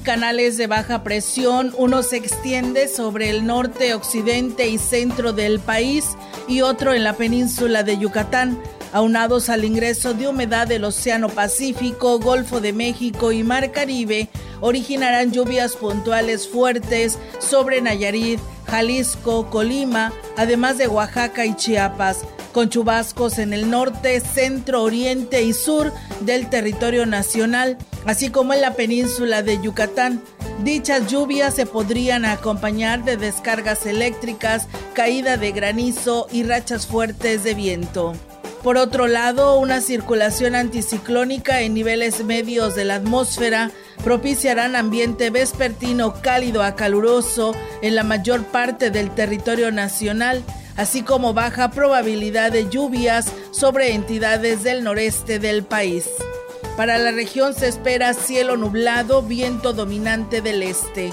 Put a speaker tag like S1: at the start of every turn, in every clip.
S1: Canales de baja presión, uno se extiende sobre el norte, occidente y centro del país y otro en la península de Yucatán, aunados al ingreso de humedad del Océano Pacífico, Golfo de México y Mar Caribe, originarán lluvias puntuales fuertes sobre Nayarit, Jalisco, Colima, además de Oaxaca y Chiapas con chubascos en el norte, centro, oriente y sur del territorio nacional, así como en la península de Yucatán. Dichas lluvias se podrían acompañar de descargas eléctricas, caída de granizo y rachas fuertes de viento. Por otro lado, una circulación anticiclónica en niveles medios de la atmósfera propiciarán ambiente vespertino cálido a caluroso en la mayor parte del territorio nacional, así como baja probabilidad de lluvias sobre entidades del noreste del país. Para la región se espera cielo nublado, viento dominante del este.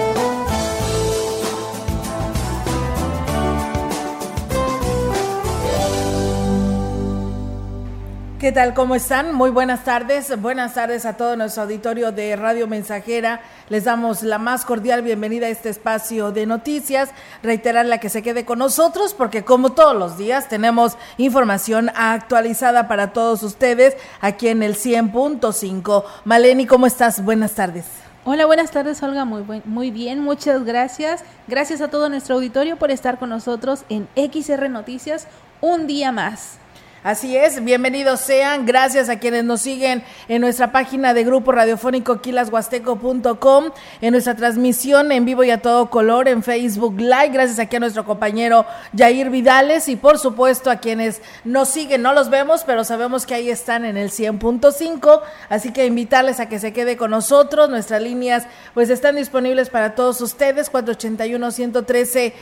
S1: ¿Qué tal? ¿Cómo están? Muy buenas tardes. Buenas tardes a todo nuestro auditorio de Radio Mensajera. Les damos la más cordial bienvenida a este espacio de noticias. Reiterarle que se quede con nosotros porque como todos los días tenemos información actualizada para todos ustedes aquí en el 100.5. Maleni, ¿cómo estás? Buenas tardes.
S2: Hola, buenas tardes, Olga. Muy, buen, muy bien, muchas gracias. Gracias a todo nuestro auditorio por estar con nosotros en XR Noticias un día más.
S1: Así es, bienvenidos sean, gracias a quienes nos siguen en nuestra página de grupo radiofónico quilashuasteco.com, en nuestra transmisión en vivo y a todo color en Facebook Live, gracias aquí a nuestro compañero Jair Vidales y por supuesto a quienes nos siguen, no los vemos, pero sabemos que ahí están en el 100.5, así que invitarles a que se quede con nosotros, nuestras líneas pues están disponibles para todos ustedes, 481 113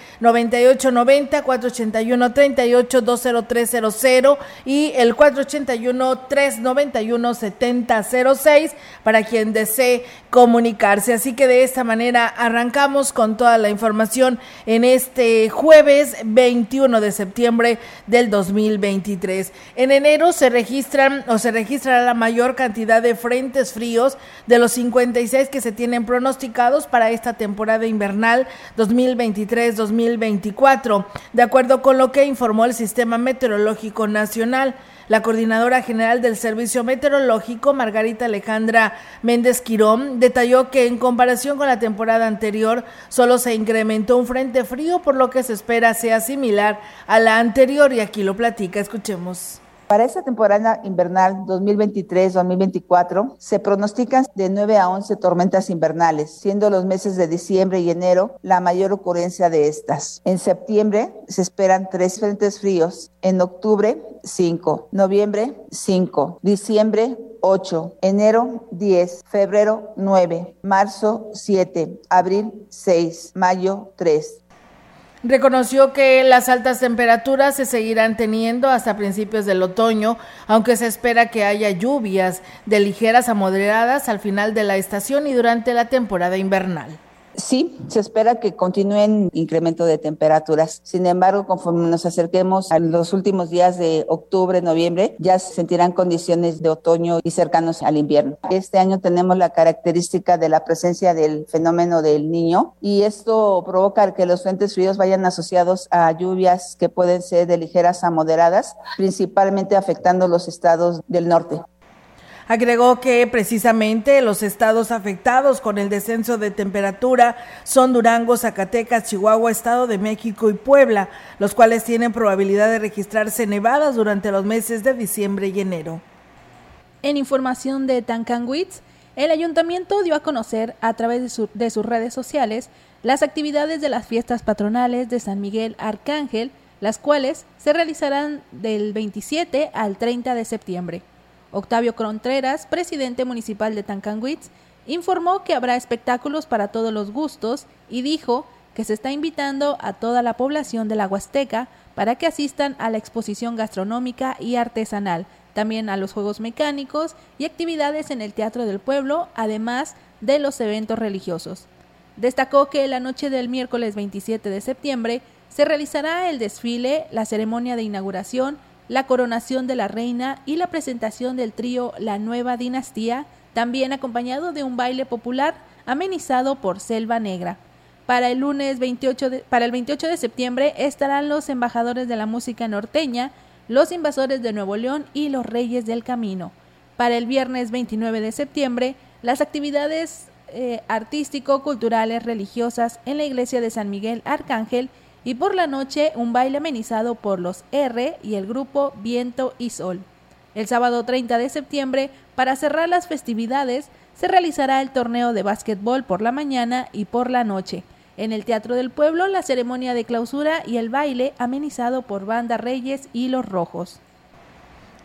S1: 9890, 481 38 20300 y el 481-391-7006 para quien desee comunicarse. Así que de esta manera arrancamos con toda la información en este jueves 21 de septiembre del 2023. En enero se registran o se registrará la mayor cantidad de frentes fríos de los 56 que se tienen pronosticados para esta temporada invernal 2023-2024, de acuerdo con lo que informó el Sistema Meteorológico Nacional. La coordinadora general del Servicio Meteorológico, Margarita Alejandra Méndez Quirón, detalló que en comparación con la temporada anterior solo se incrementó un frente frío, por lo que se espera sea similar a la anterior y aquí lo platica. Escuchemos.
S3: Para esta temporada invernal 2023-2024 se pronostican de 9 a 11 tormentas invernales, siendo los meses de diciembre y enero la mayor ocurrencia de estas. En septiembre se esperan tres frentes fríos, en octubre 5, noviembre 5, diciembre 8, enero 10, febrero 9, marzo 7, abril 6, mayo 3.
S1: Reconoció que las altas temperaturas se seguirán teniendo hasta principios del otoño, aunque se espera que haya lluvias de ligeras a moderadas al final de la estación y durante la temporada invernal.
S3: Sí, se espera que continúen incremento de temperaturas. Sin embargo, conforme nos acerquemos a los últimos días de octubre, noviembre, ya se sentirán condiciones de otoño y cercanos al invierno. Este año tenemos la característica de la presencia del fenómeno del niño y esto provoca que los frentes fríos vayan asociados a lluvias que pueden ser de ligeras a moderadas, principalmente afectando los estados del norte.
S1: Agregó que precisamente los estados afectados con el descenso de temperatura son Durango, Zacatecas, Chihuahua, Estado de México y Puebla, los cuales tienen probabilidad de registrarse nevadas durante los meses de diciembre y enero.
S2: En información de Tancanwitz, el ayuntamiento dio a conocer a través de, de, sus redes sociales las actividades de las fiestas patronales de San Miguel Arcángel, las cuales se realizarán del 27 al 30 de septiembre. Octavio Contreras, presidente municipal de Tancanwitz, informó que habrá espectáculos para todos los gustos y dijo que se está invitando a toda la población de la Huasteca para que asistan a la exposición gastronómica y artesanal, también a los juegos mecánicos y actividades en el Teatro del Pueblo, además de los eventos religiosos. Destacó que la noche del miércoles 27 de septiembre se realizará el desfile, la ceremonia de inauguración, la coronación de la reina y la presentación del trío La Nueva Dinastía, también acompañado de un baile popular amenizado por Selva Negra. Para el lunes 28 de, para el 28 de septiembre estarán los embajadores de la música norteña, los invasores de Nuevo León y los Reyes del Camino. Para el viernes 29 de septiembre, las actividades eh, artístico-culturales religiosas en la iglesia de San Miguel Arcángel y por la noche un baile amenizado por los R y el grupo Viento y Sol. El sábado 30 de septiembre, para cerrar las festividades, se realizará el torneo de básquetbol por la mañana y por la noche. En el Teatro del Pueblo, la ceremonia de clausura y el baile amenizado por Banda Reyes y Los Rojos.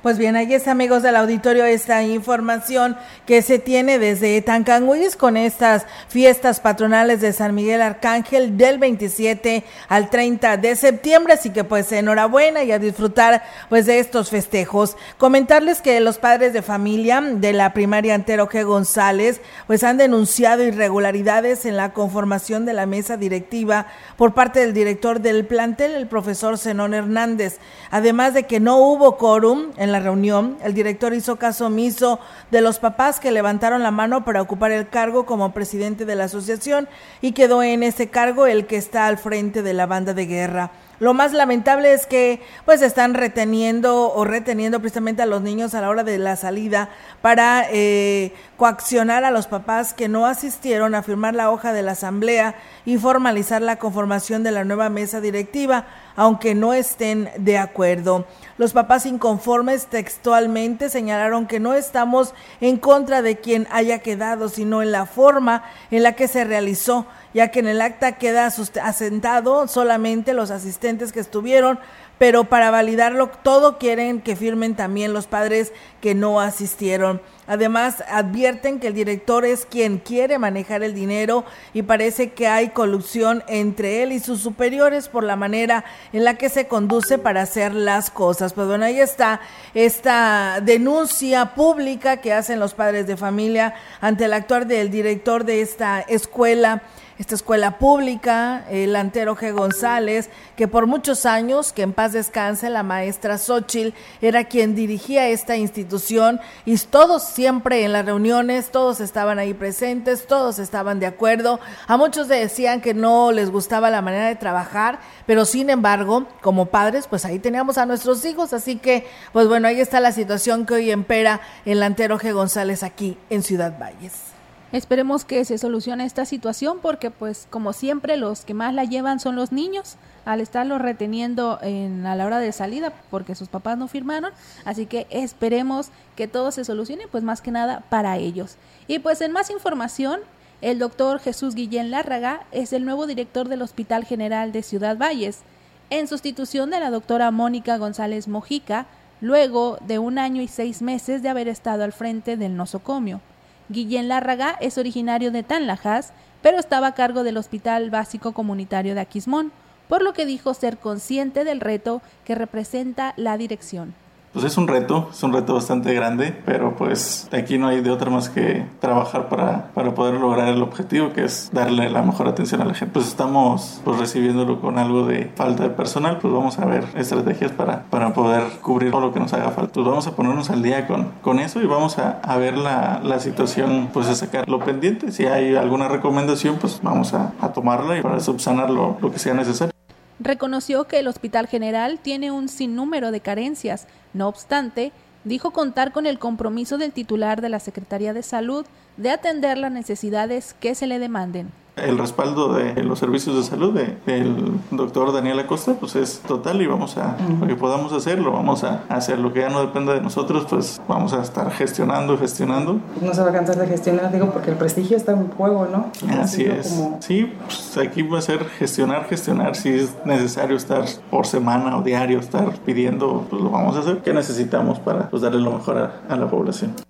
S1: Pues bien, ahí está, amigos del auditorio, esta información que se tiene desde Tancanguis con estas fiestas patronales de San Miguel Arcángel del 27 al 30 de septiembre. Así que pues enhorabuena y a disfrutar pues de estos festejos. Comentarles que los padres de familia de la primaria Antero G. González pues han denunciado irregularidades en la conformación de la mesa directiva por parte del director del plantel, el profesor Zenón Hernández. Además de que no hubo quórum en la reunión, el director hizo caso omiso de los papás que levantaron la mano para ocupar el cargo como presidente de la asociación y quedó en ese cargo el que está al frente de la banda de guerra. Lo más lamentable es que pues están reteniendo o reteniendo precisamente a los niños a la hora de la salida para eh, coaccionar a los papás que no asistieron a firmar la hoja de la asamblea y formalizar la conformación de la nueva mesa directiva, aunque no estén de acuerdo. Los papás inconformes textualmente señalaron que no estamos en contra de quien haya quedado, sino en la forma en la que se realizó ya que en el acta queda asentado solamente los asistentes que estuvieron, pero para validarlo todo quieren que firmen también los padres que no asistieron. Además, advierten que el director es quien quiere manejar el dinero y parece que hay colusión entre él y sus superiores por la manera en la que se conduce para hacer las cosas. Pues bueno, ahí está esta denuncia pública que hacen los padres de familia ante el actuar del director de esta escuela esta escuela pública, el Antero G. González, que por muchos años, que en paz descanse, la maestra Xochitl era quien dirigía esta institución y todos siempre en las reuniones, todos estaban ahí presentes, todos estaban de acuerdo. A muchos decían que no les gustaba la manera de trabajar, pero sin embargo, como padres, pues ahí teníamos a nuestros hijos, así que, pues bueno, ahí está la situación que hoy empera el Antero G. González aquí en Ciudad Valles.
S2: Esperemos que se solucione esta situación porque pues como siempre los que más la llevan son los niños al estarlos reteniendo en, a la hora de salida porque sus papás no firmaron. Así que esperemos que todo se solucione pues más que nada para ellos. Y pues en más información, el doctor Jesús Guillén Lárraga es el nuevo director del Hospital General de Ciudad Valles en sustitución de la doctora Mónica González Mojica luego de un año y seis meses de haber estado al frente del nosocomio. Guillén Lárraga es originario de Tanlajas, pero estaba a cargo del Hospital Básico Comunitario de Aquismón, por lo que dijo ser consciente del reto que representa la dirección
S4: pues es un reto, es un reto bastante grande, pero pues aquí no hay de otra más que trabajar para, para poder lograr el objetivo, que es darle la mejor atención a la gente. Pues estamos pues recibiéndolo con algo de falta de personal, pues vamos a ver estrategias para, para poder cubrir todo lo que nos haga falta. Pues vamos a ponernos al día con, con eso y vamos a, a ver la, la, situación, pues a sacar lo pendiente. Si hay alguna recomendación, pues vamos a, a tomarla y para subsanar lo, lo que sea necesario
S2: reconoció que el Hospital General tiene un sinnúmero de carencias, no obstante, dijo contar con el compromiso del titular de la Secretaría de Salud de atender las necesidades que se le demanden.
S4: El respaldo de los servicios de salud del doctor Daniel Acosta pues es total y vamos a lo que podamos hacerlo vamos a hacer. Lo que ya no depende de nosotros pues vamos a estar gestionando gestionando.
S5: No se va a cansar de gestionar digo porque el prestigio está en juego no
S4: así es. sí pues aquí va a ser gestionar gestionar. Si es necesario estar por semana o diario estar pidiendo pues lo vamos a hacer. Qué necesitamos para pues, darle lo mejor a, a la población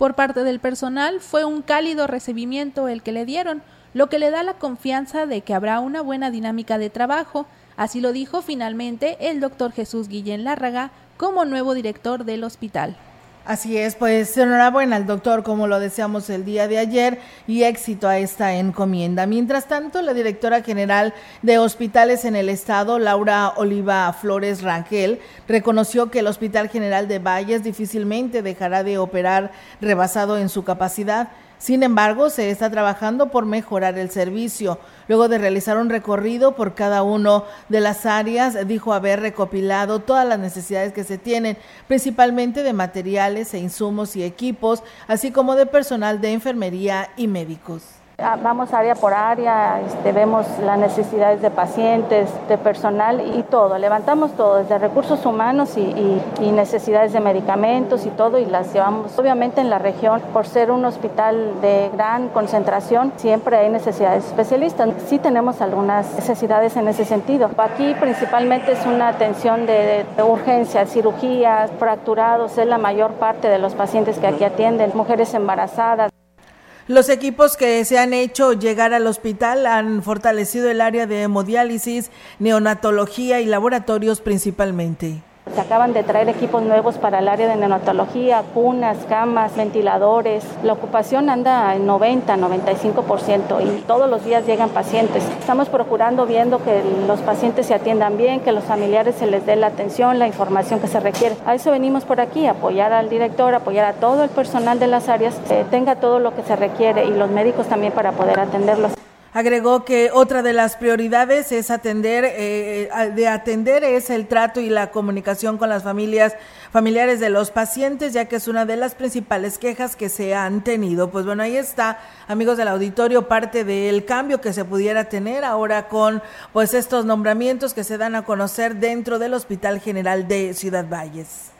S2: por parte del personal fue un cálido recibimiento el que le dieron lo que le da la confianza de que habrá una buena dinámica de trabajo. Así lo dijo finalmente el doctor Jesús Guillén Lárraga como nuevo director del hospital.
S1: Así es, pues enhorabuena al doctor, como lo deseamos el día de ayer, y éxito a esta encomienda. Mientras tanto, la directora general de hospitales en el estado, Laura Oliva Flores Rangel, reconoció que el Hospital General de Valles difícilmente dejará de operar rebasado en su capacidad sin embargo, se está trabajando por mejorar el servicio. Luego de realizar un recorrido por cada uno de las áreas, dijo haber recopilado todas las necesidades que se tienen, principalmente de materiales e insumos y equipos, así como de personal de enfermería y médicos.
S6: Ah, vamos área por área, este, vemos las necesidades de pacientes, de personal y todo. Levantamos todo, desde recursos humanos y, necesidades de medicamentos y todo, y las llevamos. Obviamente en la región, por ser un hospital de gran concentración, siempre hay necesidades especialistas. Sí tenemos algunas necesidades en ese sentido. Aquí principalmente es una atención de, de urgencia, cirugías, fracturados, es la mayor parte de los pacientes que aquí atienden, mujeres embarazadas.
S1: Los equipos que se han hecho llegar al hospital han fortalecido el área de hemodiálisis, neonatología y laboratorios principalmente.
S6: Se acaban de traer equipos nuevos para el área de neonatología, cunas, camas, ventiladores. La ocupación anda en 90, 95% y todos los días llegan pacientes. Estamos procurando viendo que los pacientes se atiendan bien, que los familiares se les dé la atención, la información que se requiere. A eso venimos por aquí, apoyar al director, apoyar a todo el personal de las áreas, tenga todo lo que se requiere y los médicos también para poder atenderlos.
S1: Agregó que otra de las prioridades es atender, eh, eh, de atender es el trato y la comunicación con las familias, familiares de los pacientes, ya que es una de las principales quejas que se han tenido. Pues bueno, ahí está, amigos del auditorio, parte del cambio que se pudiera tener ahora con pues estos nombramientos que se dan a conocer dentro del Hospital General de Ciudad Valles.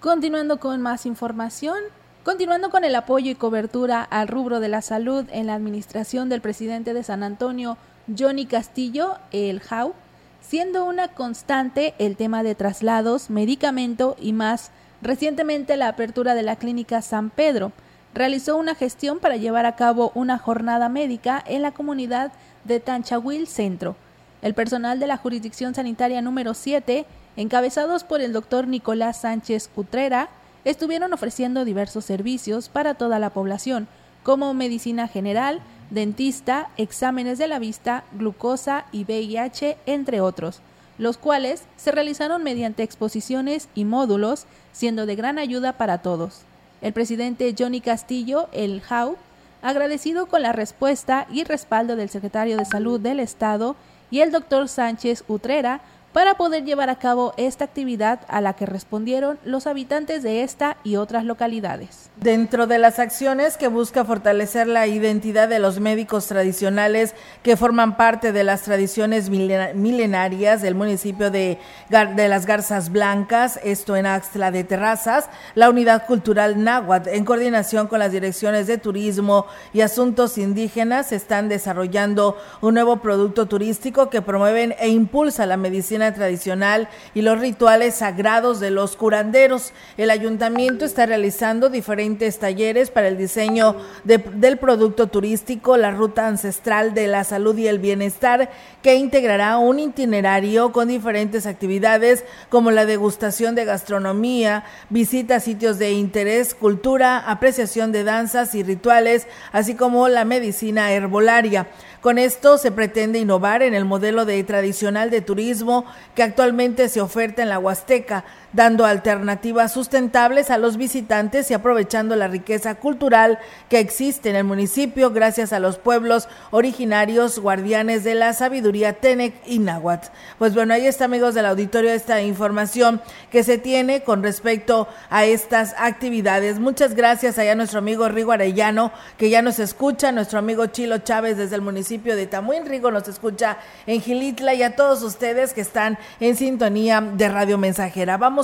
S2: Continuando con más información, Continuando con el apoyo y cobertura al rubro de la salud en la administración del presidente de San Antonio, Johnny Castillo, el JAU, siendo una constante el tema de traslados, medicamento y más. Recientemente la apertura de la clínica San Pedro realizó una gestión para llevar a cabo una jornada médica en la comunidad de Tanchahuil Centro. El personal de la jurisdicción sanitaria número 7, encabezados por el doctor Nicolás Sánchez Utrera, estuvieron ofreciendo diversos servicios para toda la población, como medicina general, dentista, exámenes de la vista, glucosa y VIH, entre otros, los cuales se realizaron mediante exposiciones y módulos, siendo de gran ayuda para todos. El presidente Johnny Castillo, el JAU, agradecido con la respuesta y respaldo del secretario de Salud del Estado y el doctor Sánchez Utrera, para poder llevar a cabo esta actividad a la que respondieron los habitantes de esta y otras localidades.
S1: Dentro de las acciones que busca fortalecer la identidad de los médicos tradicionales que forman parte de las tradiciones milenarias del municipio de, las Garzas Blancas, esto en Axtla de Terrazas, la Unidad Cultural Náhuatl, en coordinación con las direcciones de turismo y asuntos indígenas, están desarrollando un nuevo producto turístico que promueven e impulsa la medicina tradicional y los rituales sagrados de los curanderos. El ayuntamiento está realizando diferentes talleres para el diseño del producto turístico, la ruta ancestral de la salud y el bienestar, que integrará un itinerario con diferentes actividades como la degustación de gastronomía, visita a sitios de interés, cultura, apreciación de danzas y rituales, así como la medicina herbolaria. Con esto se pretende innovar en el modelo de tradicional de turismo que actualmente se oferta en la Huasteca. Dando alternativas sustentables a los visitantes y aprovechando la riqueza cultural que existe en el municipio gracias a los pueblos originarios guardianes de la sabiduría Tenec y Náhuatl. Pues bueno, ahí está amigos del auditorio esta información que se tiene con respecto a estas actividades. Muchas gracias allá a nuestro amigo Rigo Arellano que ya nos escucha, nuestro amigo Chilo Chávez desde el municipio de Tamuín, Rigo nos escucha en Gilitla y a todos ustedes que están en sintonía de Radio Mensajera. Vamos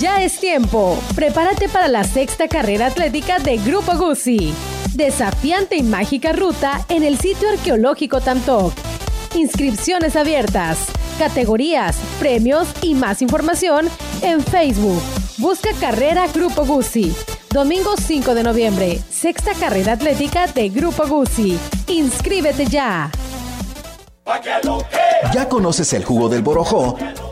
S7: Ya es tiempo. Prepárate para la sexta carrera atlética de Grupo Guzzi. Desafiante y mágica ruta en el sitio arqueológico Tantoc. Inscripciones abiertas, categorías, premios y más información en Facebook. Busca Carrera Grupo Guzzi. Domingo 5 de noviembre, sexta carrera atlética de Grupo Guzzi. Inscríbete ya.
S8: ¿Ya conoces el jugo del borojó?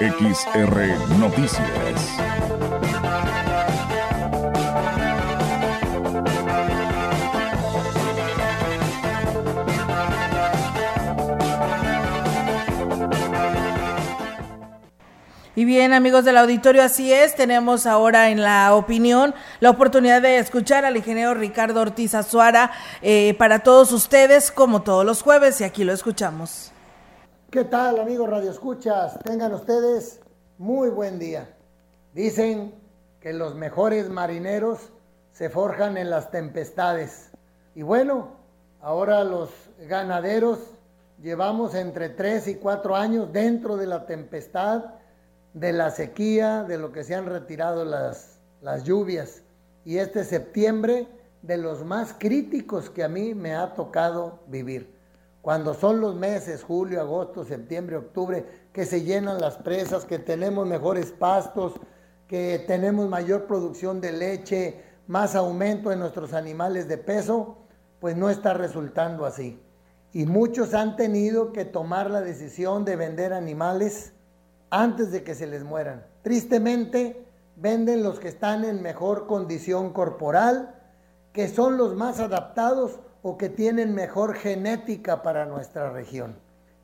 S9: XR Noticias.
S1: Y bien, amigos del auditorio, así es. Tenemos ahora en la opinión la oportunidad de escuchar al ingeniero Ricardo Ortiz Azuara eh, para todos ustedes, como todos los jueves, y aquí lo escuchamos.
S10: ¿Qué tal, amigos Radio Escuchas? Tengan ustedes muy buen día. Dicen que los mejores marineros se forjan en las tempestades. Y bueno, ahora los ganaderos llevamos entre 3 y 4 años dentro de la tempestad, de la sequía, de lo que se han retirado las, las lluvias. Y este septiembre de los más críticos que a mí me ha tocado vivir. Cuando son los meses, julio, agosto, septiembre, octubre, que se llenan las presas, que tenemos mejores pastos, que tenemos mayor producción de leche, más aumento en nuestros animales de peso, pues no está resultando así. Y muchos han tenido que tomar la decisión de vender animales antes de que se les mueran. Tristemente, venden los que están en mejor condición corporal, que son los más adaptados o que tienen mejor genética para nuestra región.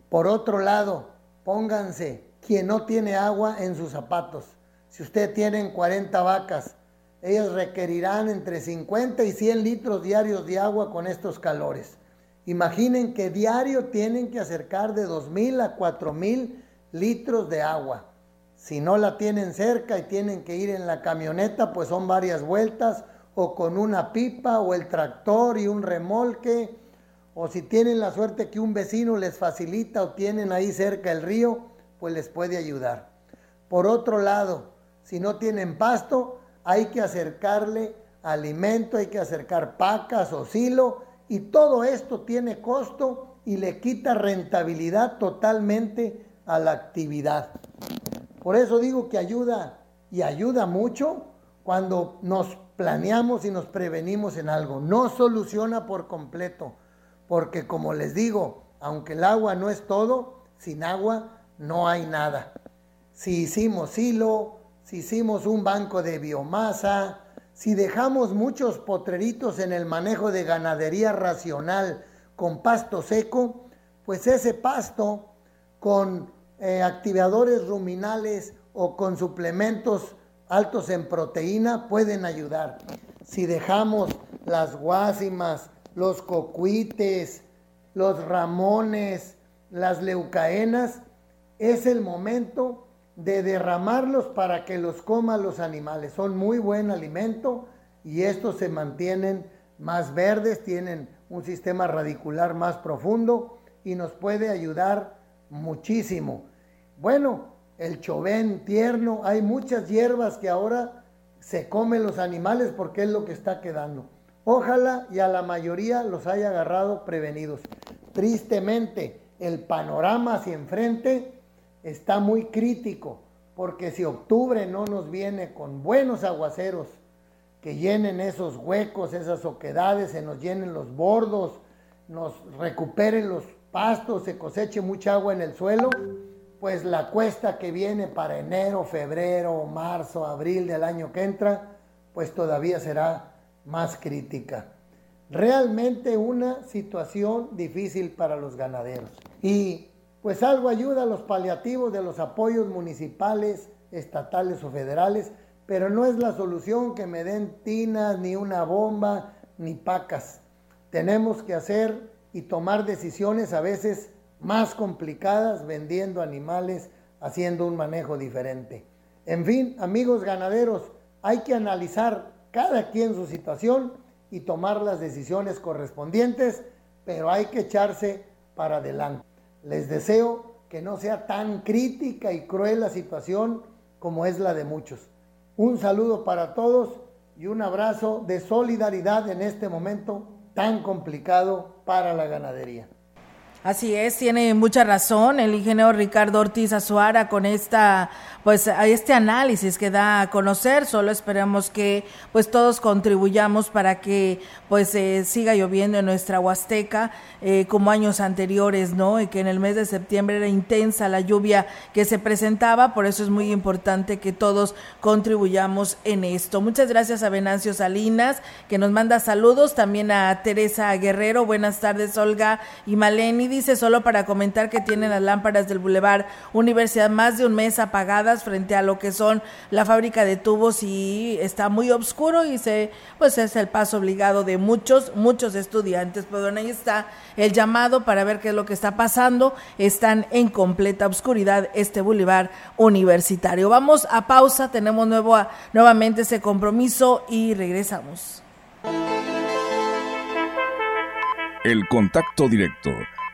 S10: Por otro lado, pónganse quien no tiene agua en sus zapatos. Si usted tiene 40 vacas, ellas requerirán entre 50 y 100 litros diarios de agua con estos calores. Imaginen que diario tienen que acercar de 2.000 a 4.000 litros de agua. Si no la tienen cerca y tienen que ir en la camioneta, pues son varias vueltas, o con una pipa, o el tractor y un remolque, o si tienen la suerte que un vecino les facilita o tienen ahí cerca el río, pues les puede ayudar. Por otro lado, si no tienen pasto, hay que acercarle alimento, hay que acercar pacas o silo, y todo esto tiene costo y le quita rentabilidad totalmente a la actividad. Por eso digo que ayuda y ayuda mucho cuando nos planeamos y nos prevenimos en algo. No soluciona por completo, porque como les digo, aunque el agua no es todo, sin agua no hay nada. Si hicimos hilo, si hicimos un banco de biomasa, si dejamos muchos potreritos en el manejo de ganadería racional con pasto seco, pues ese pasto con eh, activadores ruminales o con suplementos altos en proteína pueden ayudar. Si dejamos las guásimas, los cocuites, los ramones, las leucaenas, es el momento de derramarlos para que los coman los animales. Son muy buen alimento y estos se mantienen más verdes, tienen un sistema radicular más profundo y nos puede ayudar muchísimo. Bueno, el chovén tierno, hay muchas hierbas que ahora se comen los animales porque es lo que está quedando. Ojalá y a la mayoría los haya agarrado prevenidos. Tristemente, el panorama hacia enfrente está muy crítico, porque si octubre no nos viene con buenos aguaceros, que llenen esos huecos, esas oquedades, se nos llenen los bordos, nos recuperen los pastos, se coseche mucha agua en el suelo, pues la cuesta que viene para enero, febrero, marzo, abril del año que entra, pues todavía será más crítica. Realmente una situación difícil para los ganaderos. Y pues algo ayuda a los paliativos de los apoyos municipales, estatales o federales, pero no es la solución que me den tinas, ni una bomba, ni pacas. Tenemos que hacer y tomar decisiones a veces más complicadas vendiendo animales, haciendo un manejo diferente. En fin, amigos ganaderos, hay que analizar cada quien su situación y tomar las decisiones correspondientes, pero hay que echarse para adelante. Les deseo que no sea tan crítica y cruel la situación como es la de muchos. Un saludo para todos y un abrazo de solidaridad en este momento tan complicado para la ganadería.
S1: Así es, tiene mucha razón el ingeniero Ricardo Ortiz Azuara con esta, pues, a este análisis que da a conocer. Solo esperamos que, pues, todos contribuyamos para que, pues, eh, siga lloviendo en nuestra Huasteca eh, como años anteriores, ¿no? Y que en el mes de septiembre era intensa la lluvia que se presentaba. Por eso es muy importante que todos contribuyamos en esto. Muchas gracias a Venancio Salinas que nos manda saludos, también a Teresa Guerrero. Buenas tardes, Olga y Maleni dice solo para comentar que tienen las lámparas del Boulevard Universidad más de un mes apagadas frente a lo que son la fábrica de tubos y está muy oscuro y se pues es el paso obligado de muchos muchos estudiantes. Pero bueno, ahí está el llamado para ver qué es lo que está pasando. Están en completa oscuridad este Boulevard Universitario. Vamos a pausa, tenemos nuevo, nuevamente ese compromiso y regresamos.
S9: El contacto directo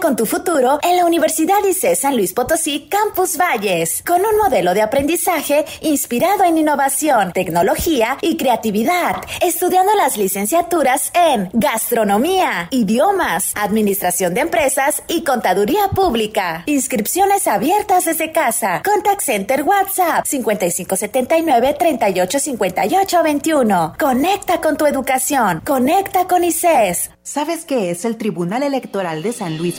S11: Con tu futuro en la Universidad ICE San Luis Potosí Campus Valles, con un modelo de aprendizaje inspirado en innovación, tecnología y creatividad, estudiando las licenciaturas en gastronomía, idiomas, administración de empresas y contaduría pública. Inscripciones abiertas desde casa. Contact Center WhatsApp 5579 385821. Conecta con tu educación. Conecta con ICES.
S12: ¿Sabes qué es el Tribunal Electoral de San Luis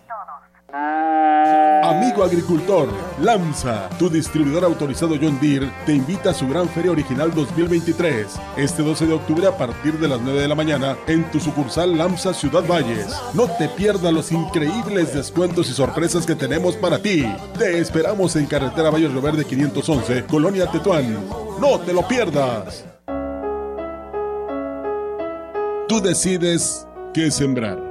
S13: Amigo agricultor, LAMSA, tu distribuidor autorizado John Deere, te invita a su gran feria original 2023, este 12 de octubre a partir de las 9 de la mañana en tu sucursal LAMSA Ciudad Valles. No te pierdas los increíbles descuentos y sorpresas que tenemos para ti. Te esperamos en carretera Valles Verde 511, Colonia Tetuán. No te lo pierdas. Tú decides qué sembrar.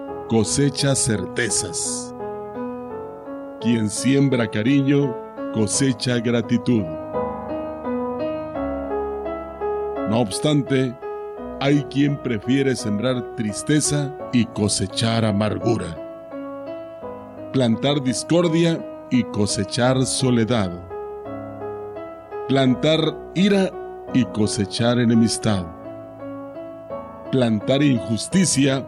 S13: cosecha certezas. Quien siembra cariño, cosecha gratitud. No obstante, hay quien prefiere sembrar tristeza y cosechar amargura. Plantar discordia y cosechar soledad. Plantar ira y cosechar enemistad. Plantar injusticia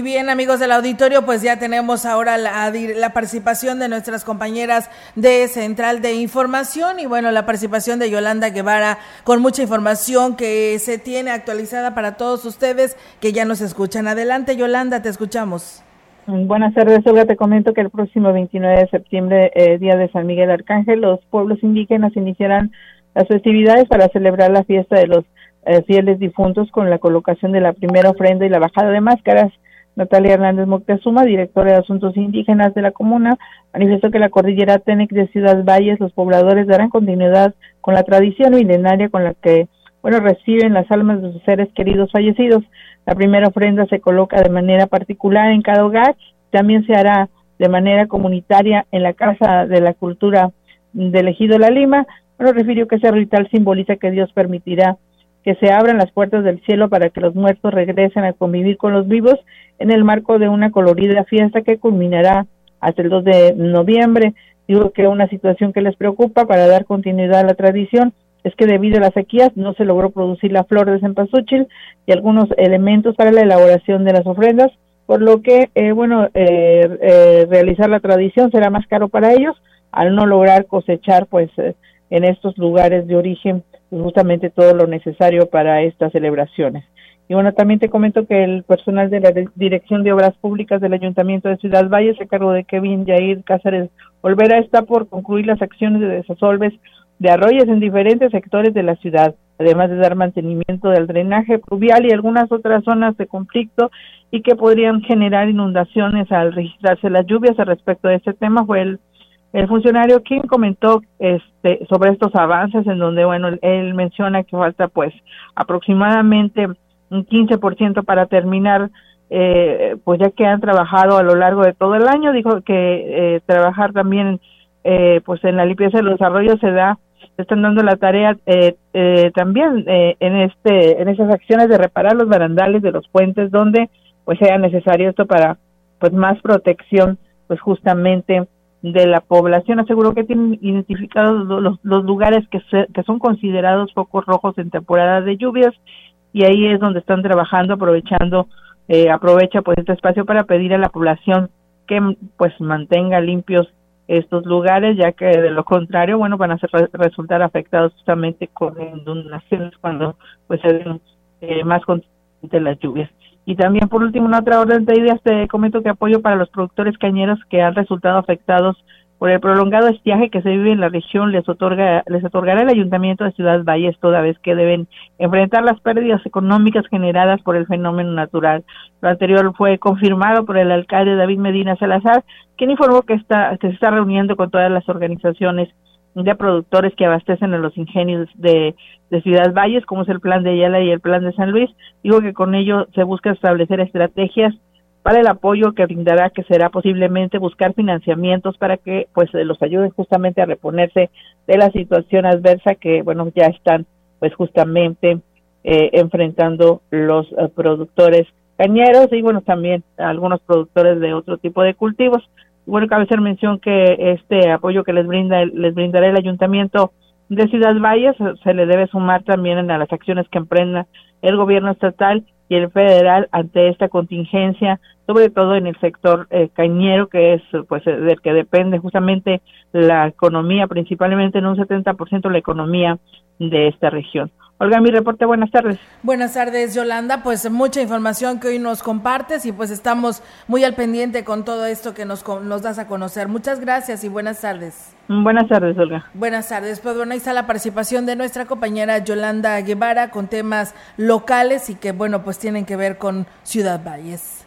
S1: Y bien, amigos del auditorio, pues ya tenemos ahora la, participación de nuestras compañeras de Central de Información y bueno, la participación de Yolanda Guevara con mucha información que se tiene actualizada para todos ustedes que ya nos escuchan. Adelante, Yolanda, te escuchamos.
S14: Buenas tardes, Olga. Te comento que el próximo 29 de septiembre, eh, día de San Miguel Arcángel, los pueblos indígenas iniciarán las festividades para celebrar la fiesta de los eh, fieles difuntos con la colocación de la primera ofrenda y la bajada de máscaras. Natalia Hernández Moctezuma, directora de Asuntos Indígenas de la comuna, manifestó que la cordillera Tenec de Ciudad Valles, los pobladores darán continuidad con la tradición milenaria con la que, bueno, reciben las almas de sus seres queridos fallecidos. La primera ofrenda se coloca de manera particular en cada hogar, también se hará de manera comunitaria en la Casa de la Cultura del Ejido La Lima. Bueno, refirió que ese ritual simboliza que Dios permitirá que se abran las puertas del cielo para que los muertos regresen a convivir con los vivos en el marco de una colorida fiesta que culminará hasta el 2 de noviembre. Digo que una situación que les preocupa para dar continuidad a la tradición es que debido a las sequías no se logró producir la flor de cempasúchil y algunos elementos para la elaboración de las ofrendas, por lo que, eh, bueno, eh, eh, realizar la tradición será más caro para ellos al no lograr cosechar, pues, en estos lugares de origen justamente todo lo necesario para estas celebraciones. Y bueno, también te comento que el personal de la Dirección de Obras Públicas del Ayuntamiento de Ciudad Valle se cargo de Kevin Yair Cáceres Olvera está por concluir las acciones de desasolves de arroyos en diferentes sectores de la ciudad, además de dar mantenimiento del drenaje pluvial y algunas otras zonas de conflicto y que podrían generar inundaciones al registrarse las lluvias. Respecto de este tema fue el el funcionario quien comentó este sobre estos avances en donde bueno él menciona que falta pues aproximadamente un 15% para terminar eh, pues ya que han trabajado a lo largo de todo el año. Dijo que eh, trabajar también eh, pues en la limpieza de los arroyos se da están dando la tarea eh, eh, también eh, en este en esas acciones de reparar los barandales de los puentes donde pues sea necesario esto para pues más protección pues justamente de la población. Aseguró que tienen identificados los, los lugares que, que son considerados focos rojos en temporada de lluvias y ahí es donde están trabajando, aprovechando, eh, aprovecha pues este espacio para pedir a la población que pues mantenga limpios estos lugares, ya que de lo contrario, bueno, van a ser, resultar afectados justamente con inundaciones cuando pues se eh, más de las lluvias. Y también, por último, una otra orden de ideas, te comento que apoyo para los productores cañeros que han resultado afectados por el prolongado estiaje que se vive en la región les otorga les otorgará el Ayuntamiento de Ciudad Valles toda vez que deben enfrentar las pérdidas económicas generadas por el fenómeno natural. Lo anterior fue confirmado por el alcalde David Medina Salazar, quien informó que está que se está reuniendo con todas las organizaciones de productores que abastecen a los ingenios de, de Ciudad Valles, como es el plan de Ayala y el plan de San Luis. Digo que con ello se busca establecer estrategias para el apoyo que brindará, que será posiblemente buscar financiamientos para que pues los ayuden justamente a reponerse de la situación adversa que bueno ya están pues justamente eh, enfrentando los eh, productores cañeros y bueno también algunos productores de otro tipo de cultivos bueno, cabe hacer mención que este apoyo que les brinda les brindará el ayuntamiento de Ciudad Valles se le debe sumar también a las acciones que emprenda el gobierno estatal y el federal ante esta contingencia, sobre todo en el sector eh, cañero, que es pues del que depende justamente la economía, principalmente en un 70% la economía de esta región. Olga, mi reporte, buenas tardes.
S1: Buenas tardes, Yolanda. Pues mucha información que hoy nos compartes y pues estamos muy al pendiente con todo esto que nos, nos das a conocer. Muchas gracias y buenas tardes.
S14: Buenas tardes, Olga.
S1: Buenas tardes. Pues bueno, ahí está la participación de nuestra compañera Yolanda Guevara con temas locales y que bueno, pues tienen que ver con Ciudad Valles.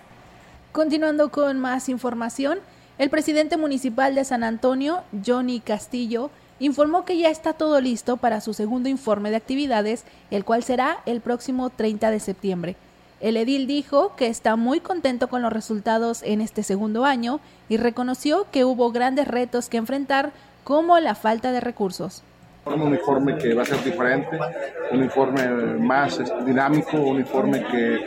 S2: Continuando con más información, el presidente municipal de San Antonio, Johnny Castillo, informó que ya está todo listo para su segundo informe de actividades, el cual será el próximo 30 de septiembre. El edil dijo que está muy contento con los resultados en este segundo año y reconoció que hubo grandes retos que enfrentar como la falta de recursos.
S15: Un uniforme que va a ser diferente, un informe más dinámico, un informe que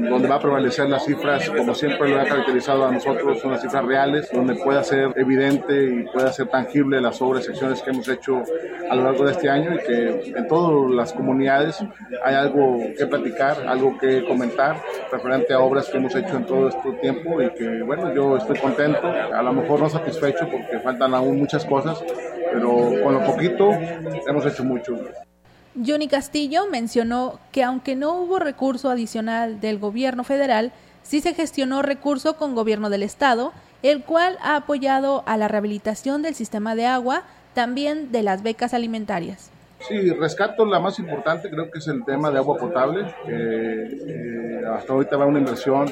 S15: donde va a prevalecer las cifras, como siempre lo ha caracterizado a nosotros, son las cifras reales, donde pueda ser evidente y pueda ser tangible las obras y acciones que hemos hecho a lo largo de este año y que en todas las comunidades hay algo que platicar, algo que comentar referente a obras que hemos hecho en todo este tiempo y que, bueno, yo estoy contento, a lo mejor no satisfecho porque faltan aún muchas cosas, pero con lo poquito hemos hecho mucho.
S2: Johnny Castillo mencionó que aunque no hubo recurso adicional del gobierno federal, sí se gestionó recurso con gobierno del estado, el cual ha apoyado a la rehabilitación del sistema de agua, también de las becas alimentarias.
S15: Sí, rescato la más importante, creo que es el tema de agua potable. Eh, hasta ahorita va una inversión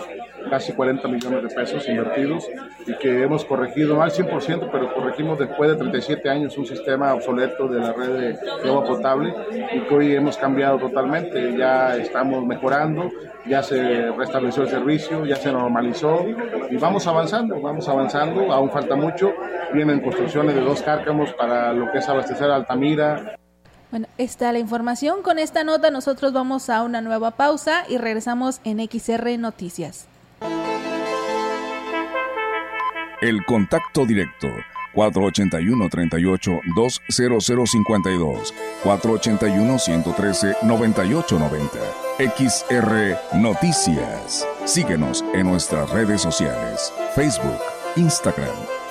S15: casi 40 millones de pesos invertidos y que hemos corregido, no al 100%, pero corregimos después de 37 años un sistema obsoleto de la red de, agua potable y que hoy hemos cambiado totalmente. Ya estamos mejorando, ya se restableció el servicio, ya se normalizó y vamos avanzando, vamos avanzando, aún falta mucho. Vienen construcciones de dos cárcamos para lo que es abastecer Altamira,
S2: bueno, está la información. Con esta nota nosotros vamos a una nueva pausa y regresamos en XR Noticias.
S9: El contacto directo 481-38-20052, 481-113-9890. XR Noticias. Síguenos en nuestras redes sociales, Facebook, Instagram,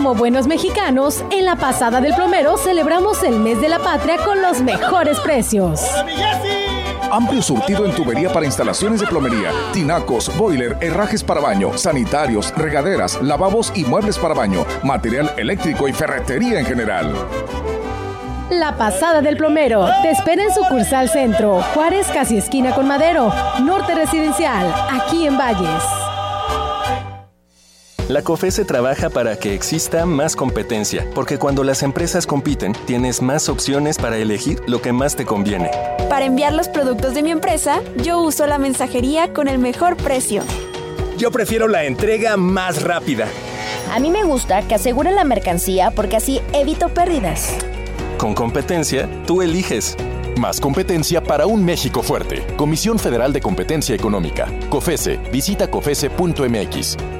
S7: Como buenos mexicanos, en la pasada del plomero celebramos el mes de la patria con los mejores precios.
S9: Amplio surtido en tubería para instalaciones de plomería, tinacos, boiler, herrajes para baño, sanitarios, regaderas, lavabos y muebles para baño, material eléctrico y ferretería en general.
S7: La pasada del plomero. Te espera en sucursal centro, Juárez casi esquina con Madero, Norte Residencial, aquí en Valles.
S16: La COFESE trabaja para que exista más competencia, porque cuando las empresas compiten, tienes más opciones para elegir lo que más te conviene.
S17: Para enviar los productos de mi empresa, yo uso la mensajería con el mejor precio.
S18: Yo prefiero la entrega más rápida.
S19: A mí me gusta que aseguren la mercancía porque así evito pérdidas.
S16: Con competencia, tú eliges.
S20: Más competencia para un México fuerte. Comisión Federal de Competencia Económica. COFESE. Visita COFESE.mx.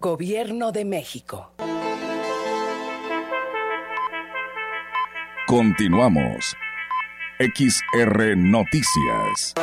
S21: Gobierno de México.
S9: Continuamos. XR Noticias.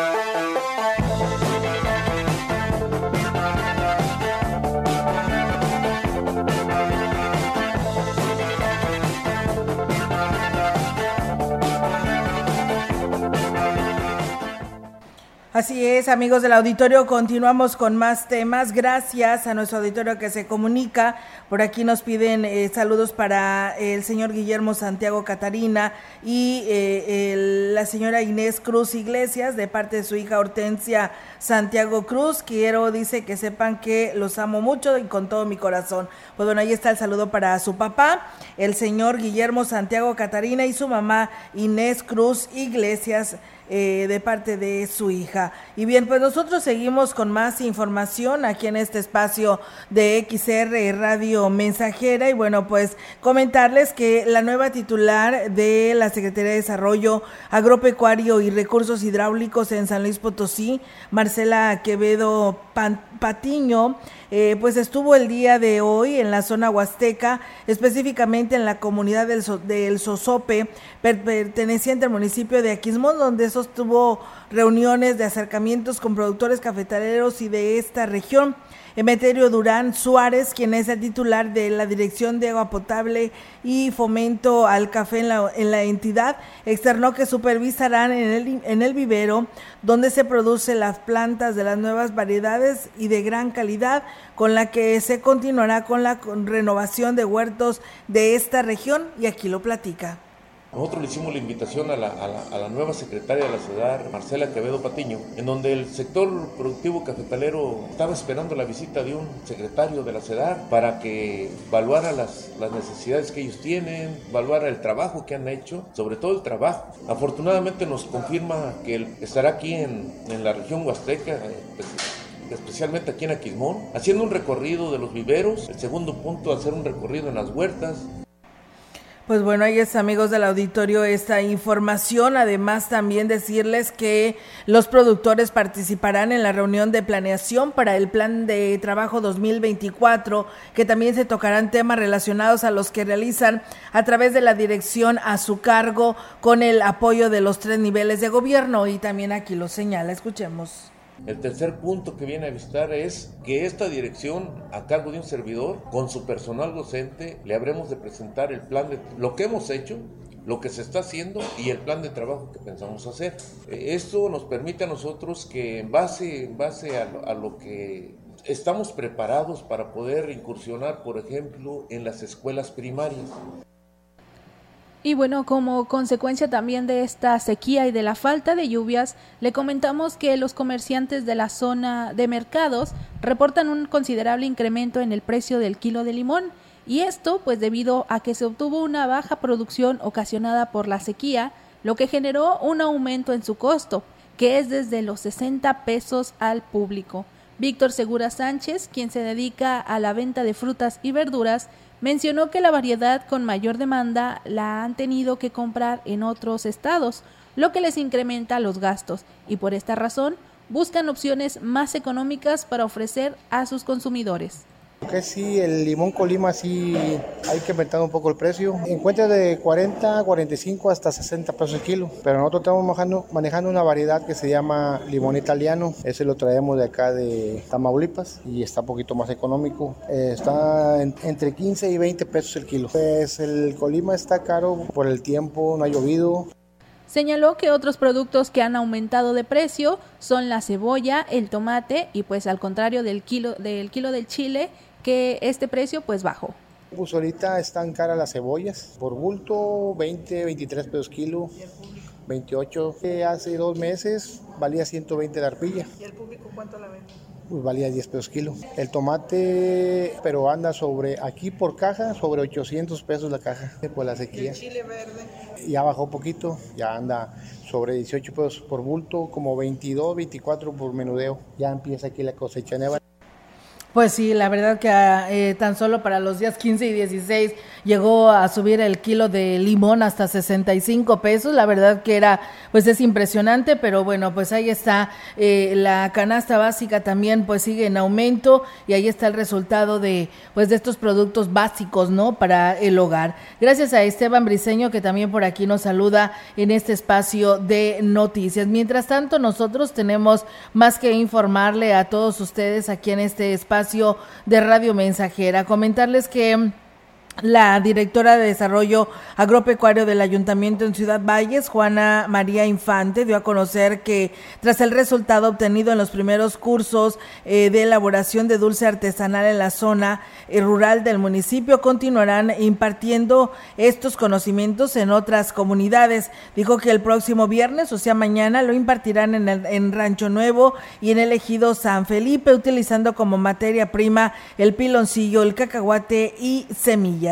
S1: Así es, amigos del auditorio, continuamos con más temas. Gracias a nuestro auditorio que se comunica. Por aquí nos piden eh, saludos para el señor Guillermo Santiago Catarina y eh, el- la señora Inés Cruz Iglesias de parte de su hija Hortensia Santiago Cruz. Quiero, dice, que sepan que los amo mucho y con todo mi corazón. Pues bueno, ahí está el saludo para su papá, el señor Guillermo Santiago Catarina y su mamá Inés Cruz Iglesias eh, de parte de su hija. Y bien, pues nosotros seguimos con más información aquí en este espacio de XR Radio Mensajera. Y bueno, pues comentarles que la nueva titular de la Secretaría de Desarrollo Agropecuario y Recursos Hidráulicos en San Luis Potosí, Marcela Quevedo Pan- Patiño, eh, pues estuvo el día de hoy en la zona huasteca, específicamente en la comunidad del, So- del Sosope, per- perteneciente al municipio de Aquismón, donde sostuvo reuniones de acercamientos con productores cafetaleros y de esta región. Emeterio Durán Suárez, quien es el titular de la Dirección de Agua Potable y Fomento al Café en la, en la entidad, externó que supervisarán en el, en el vivero donde se producen las plantas de las nuevas variedades y de gran calidad, con la que se continuará con la renovación de huertos de esta región y aquí lo platica.
S22: Nosotros le hicimos la invitación a la, a, la, nueva secretaria de la ciudad, Marcela Quevedo Patiño, en donde el sector productivo cafetalero estaba esperando la visita de un secretario de la ciudad para que evaluara las, las necesidades que ellos tienen, evaluara el trabajo que han hecho, sobre todo el trabajo. Afortunadamente nos confirma que él estará aquí en, en la región huasteca, eh, pues, especialmente aquí en Aquismón, haciendo un recorrido de los viveros. El segundo punto, hacer un recorrido en las huertas,
S1: pues bueno, ahí es amigos del auditorio esta información. Además también decirles que los productores participarán en la reunión de planeación para el plan de trabajo 2024, que también se tocarán temas relacionados a los que realizan a través de la dirección a su cargo con el apoyo de los tres niveles de gobierno. Y también aquí lo señala, escuchemos.
S22: El tercer punto que viene a visitar es que esta dirección, a cargo de un servidor, con su personal docente, le habremos de presentar el plan de lo que hemos hecho, lo que se está haciendo y el plan de trabajo que pensamos hacer. Esto nos permite a nosotros que en base, en base a, a lo que estamos preparados para poder incursionar, por ejemplo, en las escuelas primarias.
S2: Y bueno, como consecuencia también de esta sequía y de la falta de lluvias, le comentamos que los comerciantes de la zona de mercados reportan un considerable incremento en el precio del kilo de limón. Y esto pues debido a que se obtuvo una baja producción ocasionada por la sequía, lo que generó un aumento en su costo, que es desde los 60 pesos al público. Víctor Segura Sánchez, quien se dedica a la venta de frutas y verduras, Mencionó que la variedad con mayor demanda la han tenido que comprar en otros estados, lo que les incrementa los gastos y por esta razón buscan opciones más económicas para ofrecer a sus consumidores.
S23: Que sí, el limón colima sí hay que aumentar un poco el precio. Encuentra de 40, 45 hasta 60 pesos el kilo. Pero nosotros estamos manejando, una variedad que se llama limón italiano. Ese lo traemos de acá de Tamaulipas y está un poquito más económico. Eh, está entre 15 y 20 pesos el kilo. Pues el colima está caro por el tiempo, no ha llovido.
S2: Señaló que otros productos que han aumentado de precio son la cebolla, el tomate y pues al contrario del kilo del kilo del chile que este precio pues bajó.
S23: Pues ahorita están caras las cebollas, por bulto 20, 23 pesos kilo, 28. Hace dos meses valía 120 la arpilla.
S1: ¿Y el público cuánto la vende?
S23: Pues valía 10 pesos kilo. El tomate, pero anda sobre, aquí por caja, sobre 800 pesos la caja por la sequía.
S1: ¿Y el chile verde?
S23: Ya bajó poquito, ya anda sobre 18 pesos por bulto, como 22, 24 por menudeo. Ya empieza aquí la cosecha nueva.
S1: Pues sí, la verdad que eh, tan solo para los días 15 y 16 llegó a subir el kilo de limón hasta 65 pesos. La verdad que era, pues es impresionante, pero bueno, pues ahí está. Eh, la canasta básica también pues sigue en aumento y ahí está el resultado de, pues de estos productos básicos, ¿no? Para el hogar. Gracias a Esteban Briseño que también por aquí nos saluda en este espacio de noticias. Mientras tanto, nosotros tenemos más que informarle a todos ustedes aquí en este espacio de Radio Mensajera. Comentarles que la directora de Desarrollo Agropecuario del Ayuntamiento en Ciudad Valles, Juana María Infante, dio a conocer que tras el resultado obtenido en los primeros cursos eh, de elaboración de dulce artesanal en la zona eh, rural del municipio, continuarán impartiendo estos conocimientos en otras comunidades. Dijo que el próximo viernes, o sea mañana, lo impartirán en, en Rancho Nuevo y en el ejido San Felipe, utilizando como materia prima el piloncillo, el cacahuate y semillas.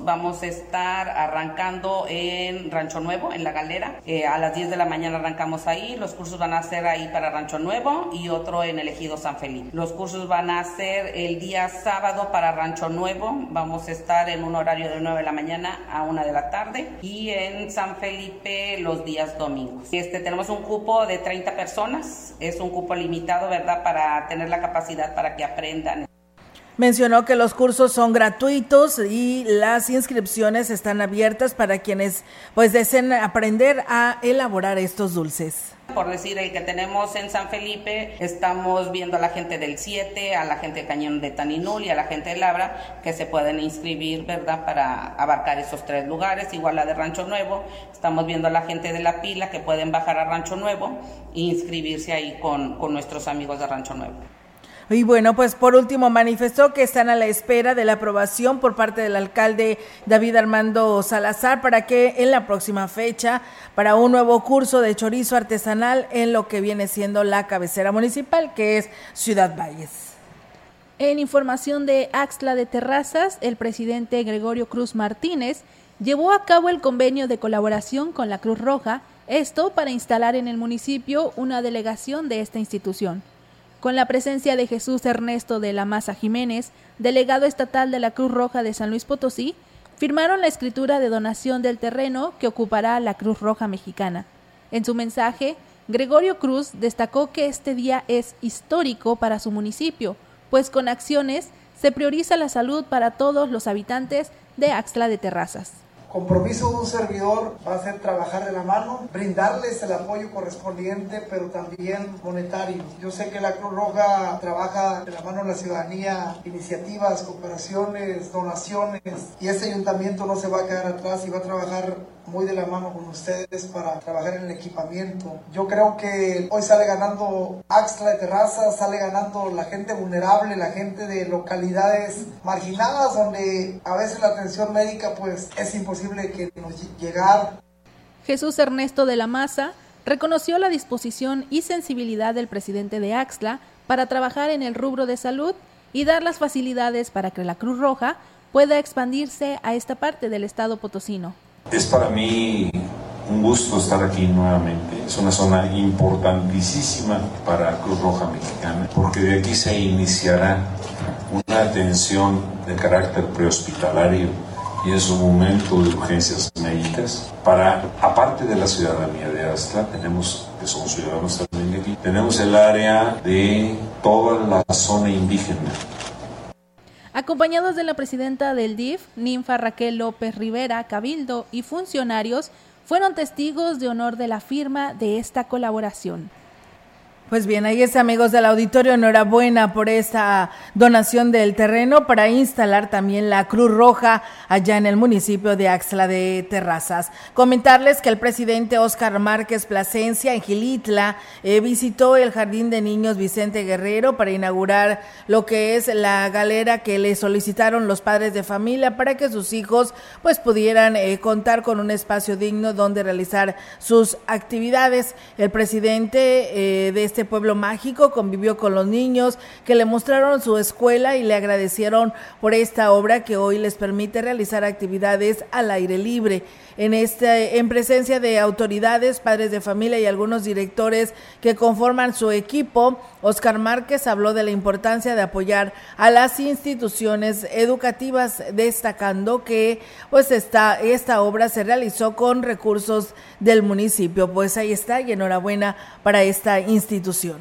S24: Vamos a estar arrancando en Rancho Nuevo, en La Galera. Eh, a las 10 de la mañana arrancamos ahí. Los cursos van a ser ahí para Rancho Nuevo y otro en el Ejido San Felipe. Los cursos van a ser el día sábado para Rancho Nuevo. Vamos a estar en un horario de 9 de la mañana a 1 de la tarde. Y en San Felipe los días domingos. Este, tenemos un cupo de 30 personas. Es un cupo limitado, ¿verdad? Para tener la capacidad para que aprendan.
S1: Mencionó que los cursos son gratuitos y las inscripciones están abiertas para quienes pues deseen aprender a elaborar estos dulces.
S24: Por decir, el que tenemos en San Felipe, estamos viendo a la gente del 7, a la gente de Cañón de Taninul y a la gente de Labra que se pueden inscribir, ¿verdad?, para abarcar esos tres lugares. Igual la de Rancho Nuevo, estamos viendo a la gente de La Pila que pueden bajar a Rancho Nuevo e inscribirse ahí con, con nuestros amigos de Rancho Nuevo.
S1: Y bueno, pues por último manifestó que están a la espera de la aprobación por parte del alcalde David Armando Salazar para que en la próxima fecha para un nuevo curso de chorizo artesanal en lo que viene siendo la cabecera municipal que es Ciudad Valles.
S2: En información de Axla de Terrazas, el presidente Gregorio Cruz Martínez llevó a cabo el convenio de colaboración con la Cruz Roja, esto para instalar en el municipio una delegación de esta institución con la presencia de Jesús Ernesto de la Maza Jiménez, delegado estatal de la Cruz Roja de San Luis Potosí, firmaron la escritura de donación del terreno que ocupará la Cruz Roja Mexicana. En su mensaje, Gregorio Cruz destacó que este día es histórico para su municipio, pues con acciones se prioriza la salud para todos los habitantes de Axtla de Terrazas
S25: compromiso de un servidor va a ser trabajar de la mano, brindarles el apoyo correspondiente, pero también monetario. Yo sé que la Cruz Roja trabaja de la mano de la ciudadanía, iniciativas, cooperaciones, donaciones, y ese ayuntamiento no se va a quedar atrás y va a trabajar muy de la mano con ustedes para trabajar en el equipamiento. Yo creo que hoy sale ganando Axtra de Terraza, sale ganando la gente vulnerable, la gente de localidades marginadas donde a veces la atención médica pues es imposible que nos llegar.
S2: Jesús Ernesto de la Maza reconoció la disposición y sensibilidad del presidente de Axla para trabajar en el rubro de salud y dar las facilidades para que la Cruz Roja pueda expandirse a esta parte del estado potosino.
S26: Es para mí un gusto estar aquí nuevamente. Es una zona importantísima para Cruz Roja Mexicana, porque de aquí se iniciará una atención de carácter prehospitalario y en su momento de urgencias médicas para, aparte de la ciudadanía de Astra, tenemos, que somos ciudadanos también de aquí, tenemos el área de toda la zona indígena
S2: acompañados de la presidenta del DIF, Ninfa Raquel López Rivera, Cabildo y funcionarios, fueron testigos de honor de la firma de esta colaboración.
S1: Pues bien, ahí es amigos del auditorio, enhorabuena por esta donación del terreno para instalar también la Cruz Roja allá en el municipio de Axla de Terrazas. Comentarles que el presidente Óscar Márquez Plasencia en Gilitla eh, visitó el Jardín de Niños Vicente Guerrero para inaugurar lo que es la galera que le solicitaron los padres de familia para que sus hijos pues pudieran eh, contar con un espacio digno donde realizar sus actividades. El presidente eh, de este este pueblo mágico, convivió con los niños que le mostraron su escuela y le agradecieron por esta obra que hoy les permite realizar actividades al aire libre. En, este, en presencia de autoridades, padres de familia y algunos directores que conforman su equipo, Oscar Márquez habló de la importancia de apoyar a las instituciones educativas, destacando que pues esta, esta obra se realizó con recursos del municipio. Pues ahí está y enhorabuena para esta institución.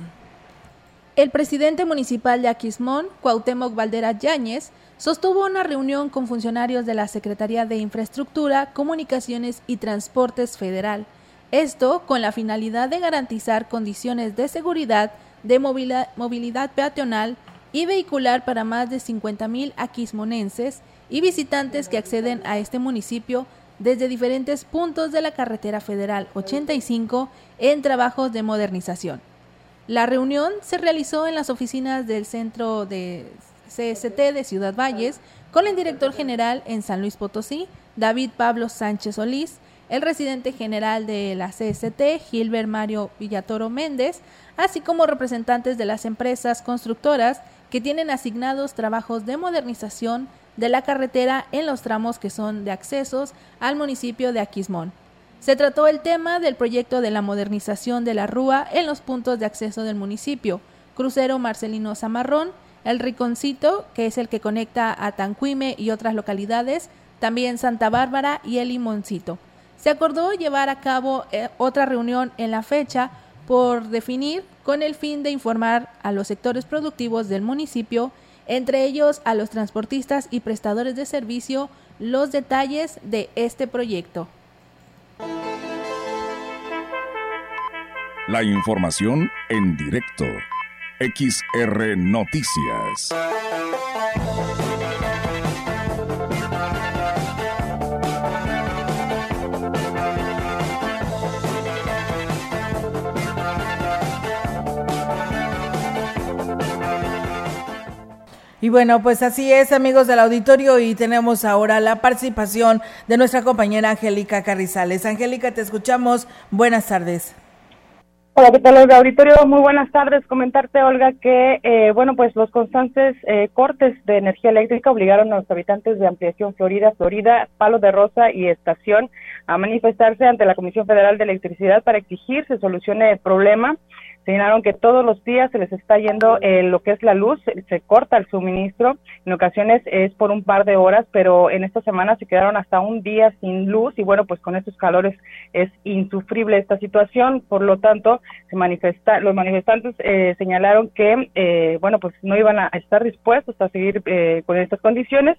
S2: El presidente municipal de Aquismón, Cuauhtémoc Valdera Yáñez, sostuvo una reunión con funcionarios de la Secretaría de Infraestructura, Comunicaciones y Transportes Federal. Esto con la finalidad de garantizar condiciones de seguridad, de movilidad, peatonal y vehicular para más de 50.000 aquismonenses y visitantes que acceden a este municipio desde diferentes puntos de la carretera federal 85 en trabajos de modernización. La reunión se realizó en las oficinas del Centro de CST de Ciudad Valles con el director general en San Luis Potosí, David Pablo Sánchez Solís, el residente general de la CST, Gilbert Mario Villatoro Méndez, así como representantes de las empresas constructoras que tienen asignados trabajos de modernización de la carretera en los tramos que son de accesos al municipio de Aquismón. Se trató el tema del proyecto de la modernización de la Rúa en los puntos de acceso del municipio, Crucero Marcelino Zamarrón, el Riconcito, que es el que conecta a Tanquime y otras localidades, también Santa Bárbara y el Limoncito. Se acordó llevar a cabo eh, otra reunión en la fecha por definir con el fin de informar a los sectores productivos del municipio, entre ellos a los transportistas y prestadores de servicio, los detalles de este proyecto.
S9: La información en directo. XR Noticias.
S1: Y bueno, pues así es, amigos del auditorio, y tenemos ahora la participación de nuestra compañera Angélica Carrizales. Angélica, te escuchamos. Buenas tardes.
S27: Hola, ¿qué tal, Olga? Auditorio, muy buenas tardes. Comentarte, Olga, que, eh, bueno, pues los constantes eh, cortes de energía eléctrica obligaron a los habitantes de Ampliación Florida, Florida, Palo de Rosa y Estación a manifestarse ante la Comisión Federal de Electricidad para exigir se solucione el problema señalaron que todos los días se les está yendo eh, lo que es la luz, se corta el suministro, en ocasiones es por un par de horas, pero en esta semana se quedaron hasta un día sin luz y bueno, pues con estos calores es insufrible esta situación, por lo tanto, se manifesta, los manifestantes eh, señalaron que, eh, bueno, pues no iban a estar dispuestos a seguir con estas condiciones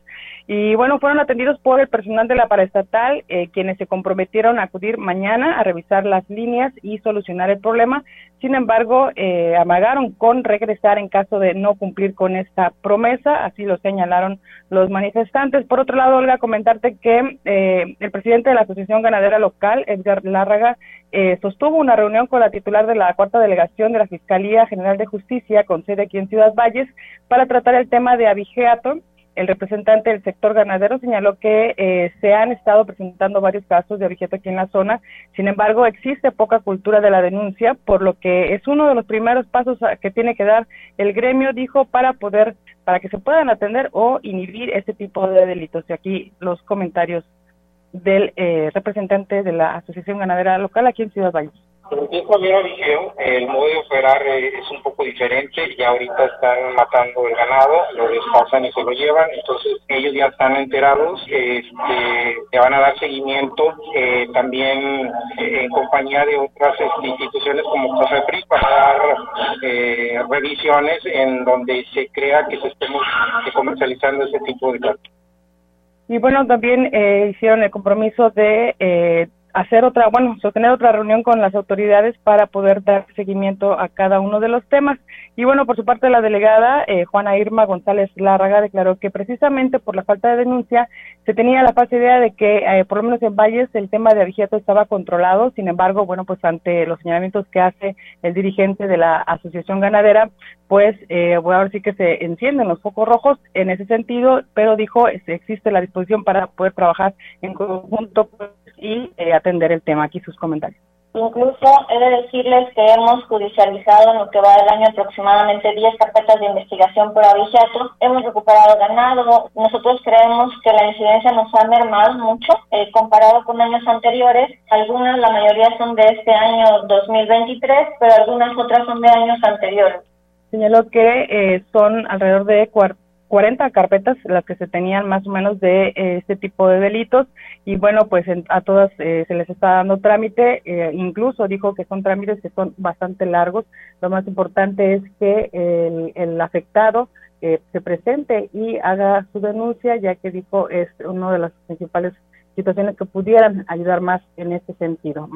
S27: y bueno, fueron atendidos por el personal de la paraestatal, quienes se comprometieron a acudir mañana a revisar las líneas y solucionar el problema. Sin embargo, eh, amagaron con regresar en caso de no cumplir con esta promesa, así lo señalaron los manifestantes. Por otro lado, Olga, comentarte que eh, el presidente de la Asociación Ganadera Local, Edgar Lárraga, eh, sostuvo una reunión con la titular de la cuarta delegación de la Fiscalía General de Justicia, con sede aquí en Ciudad Valles, para tratar el tema de abigeato el representante del sector ganadero señaló que eh, se han estado presentando varios casos de abigeato aquí en la zona. Sin embargo, existe poca cultura de la denuncia, por lo que es uno de los primeros pasos que tiene que dar el gremio, dijo, para poder, para que se puedan atender o inhibir este tipo de delitos. Y aquí los comentarios del eh, representante de la Asociación Ganadera Local aquí en Ciudad Valles.
S28: El modo de operar eh, es un poco diferente, ya ahorita están matando el ganado, lo despasan y se lo llevan, entonces ellos ya están enterados, este, van a dar seguimiento eh, también eh, en compañía de otras instituciones como COFEPRIS para dar revisiones en donde se crea que se estemos comercializando ese tipo de cartas.
S27: Y bueno, también hicieron el compromiso de hacer otra, bueno, sostener otra reunión con las autoridades para poder dar seguimiento a cada uno de los temas. Y bueno, por su parte la delegada eh, Juana Irma González Lárraga declaró que precisamente por la falta de denuncia se tenía la falsa idea de que eh, por lo menos en Valles el tema de abigeato estaba controlado. Sin embargo, bueno, pues ante los señalamientos que hace el dirigente de la Asociación Ganadera, pues eh, bueno, ahora sí que se encienden los focos rojos en ese sentido, pero dijo existe la disposición para poder trabajar en conjunto y eh, atender el tema. Aquí sus comentarios.
S29: Incluso he de decirles que hemos judicializado en lo que va del año aproximadamente 10 carpetas de investigación por abigeato. Hemos recuperado ganado. Nosotros creemos que la incidencia nos ha mermado mucho eh, comparado con años anteriores. Algunas, la mayoría son de este año 2023, pero algunas otras son de años anteriores.
S27: Señaló que eh, son alrededor de 40 carpetas las que se tenían más o menos de eh, este tipo de delitos y bueno pues a todas eh, se les está dando trámite eh, incluso dijo que son trámites que son bastante largos lo más importante es que el, el afectado se presente y haga su denuncia ya que dijo es uno de las principales situaciones que pudieran ayudar más en este sentido.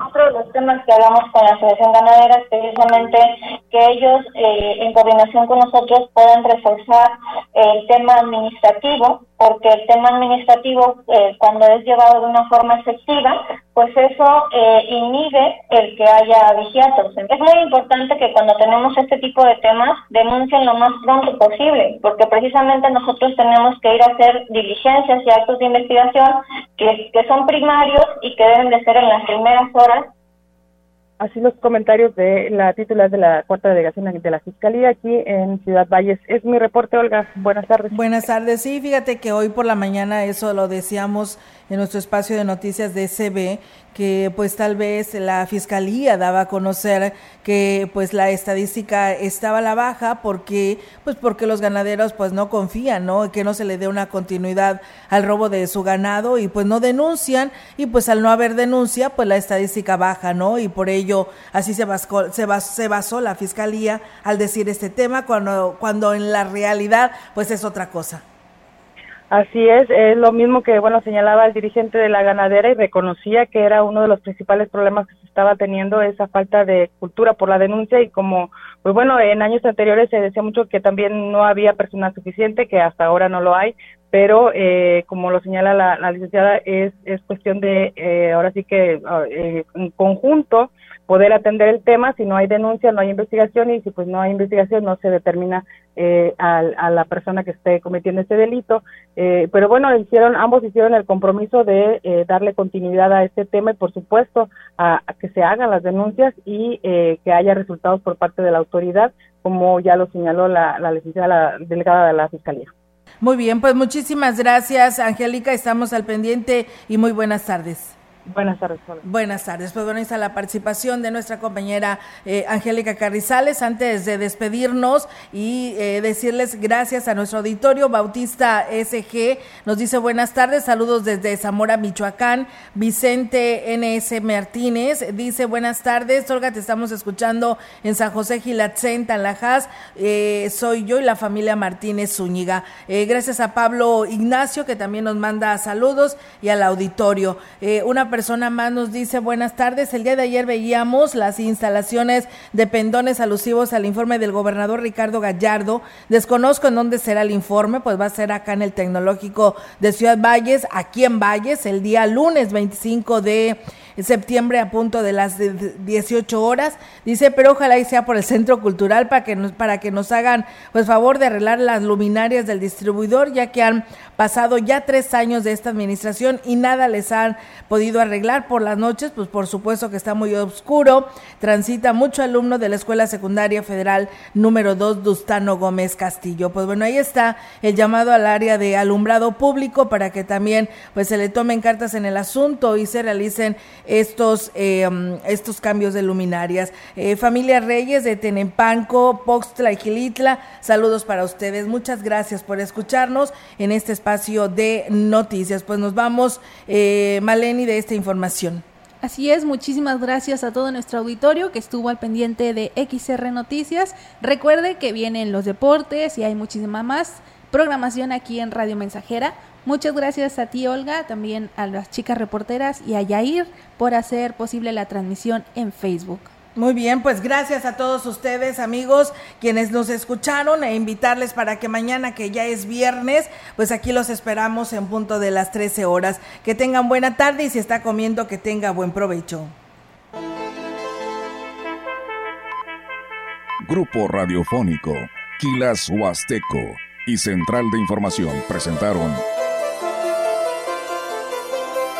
S29: Otro de los temas que hablamos con la Asociación Ganadera es precisamente que ellos, eh, en coordinación con nosotros, puedan reforzar el tema administrativo, porque el tema administrativo, eh, cuando es llevado de una forma efectiva, pues eso eh, inhibe el que haya vigiatos. Es muy importante que cuando tenemos este tipo de temas denuncien lo más pronto posible, porque precisamente nosotros tenemos que ir a hacer diligencias y actos de investigación que, que son primarios y que deben de ser en las primeras horas
S27: Así los comentarios de la titular de la cuarta delegación de la Fiscalía aquí en Ciudad Valles. Es mi reporte, Olga. Buenas tardes.
S1: Buenas tardes. Sí, fíjate que hoy por la mañana eso lo decíamos en nuestro espacio de noticias de CB, que pues tal vez la fiscalía daba a conocer que pues la estadística estaba a la baja porque pues porque los ganaderos pues no confían, ¿no? Que no se le dé una continuidad al robo de su ganado y pues no denuncian y pues al no haber denuncia pues la estadística baja, ¿no? Y por ello así se basó, se se basó la fiscalía al decir este tema cuando cuando en la realidad pues es otra cosa.
S27: Así es, es lo mismo que, bueno, señalaba el dirigente de la ganadera y reconocía que era uno de los principales problemas que se estaba teniendo esa falta de cultura por la denuncia y como, pues bueno, en años anteriores se decía mucho que también no había personal suficiente, que hasta ahora no lo hay, pero eh, como lo señala la, licenciada, es, es cuestión de, eh, ahora sí que eh, en conjunto, poder atender el tema. Si no hay denuncia, no hay investigación y si pues no hay investigación, no se determina eh, a, a, la persona que esté cometiendo este delito. Eh, pero bueno, hicieron, ambos hicieron el compromiso de darle continuidad a este tema y por supuesto a, que se hagan las denuncias y que haya resultados por parte de la autoridad, como ya lo señaló la, la licenciada la delegada de la Fiscalía.
S1: Muy bien, pues muchísimas gracias, Angélica. Estamos al pendiente y muy buenas tardes.
S27: Buenas tardes.
S1: Buenas tardes. Pues bueno, está la participación de nuestra compañera eh, Angélica Carrizales. Antes de despedirnos y eh, decirles gracias a nuestro auditorio, Bautista SG nos dice buenas tardes, saludos desde Zamora, Michoacán. Vicente NS Martínez dice buenas tardes, Olga, te estamos escuchando en San José Gilatzen, Tanlajas. Eh, soy yo y la familia Martínez Zúñiga. Eh, gracias a Pablo Ignacio, que también nos manda saludos, y al auditorio. Eh, una persona más nos dice buenas tardes. El día de ayer veíamos las instalaciones de pendones alusivos al informe del gobernador Ricardo Gallardo. Desconozco en dónde será el informe, pues va a ser acá en el Tecnológico de Ciudad Valles, aquí en Valles, el día lunes 25 de septiembre a punto de las 18 horas. Dice, pero ojalá y sea por el Centro Cultural para que nos, para que nos hagan pues favor de arreglar las luminarias del distribuidor, ya que han pasado ya tres años de esta administración y nada les han podido arreglar por las noches, pues por supuesto que está muy oscuro. Transita mucho alumno de la Escuela Secundaria Federal número 2, Dustano Gómez Castillo. Pues bueno, ahí está el llamado al área de alumbrado público para que también pues se le tomen cartas en el asunto y se realicen estos, eh, estos cambios de luminarias. Eh, familia Reyes de Tenempanco, Poxtla y Gilitla, saludos para ustedes. Muchas gracias por escucharnos en este espacio de noticias. Pues nos vamos, eh, Maleni, de esta información.
S2: Así es, muchísimas gracias a todo nuestro auditorio que estuvo al pendiente de XR Noticias. Recuerde que vienen los deportes y hay muchísima más programación aquí en Radio Mensajera. Muchas gracias a ti, Olga, también a las chicas reporteras y a Yair por hacer posible la transmisión en Facebook.
S1: Muy bien, pues gracias a todos ustedes, amigos, quienes nos escucharon e invitarles para que mañana, que ya es viernes, pues aquí los esperamos en punto de las 13 horas. Que tengan buena tarde y si está comiendo, que tenga buen provecho.
S9: Grupo Radiofónico, Quilas Huasteco y Central de Información presentaron